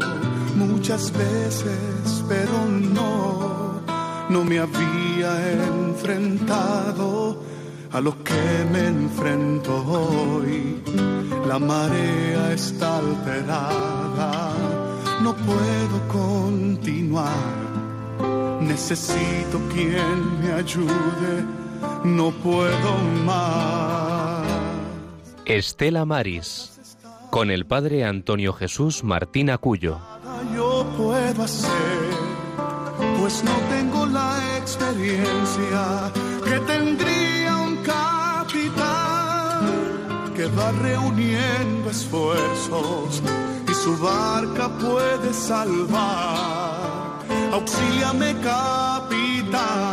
muchas veces, pero no, no me había enfrentado a lo que me enfrento hoy. La marea está alterada, no puedo continuar. Necesito quien me ayude, no puedo más. Estela Maris, con el padre Antonio Jesús Martín Acuyo. yo puedo hacer, pues no tengo la experiencia que tendría un capitán que va reuniendo esfuerzos su barca puede salvar. Auxíliame, capitán.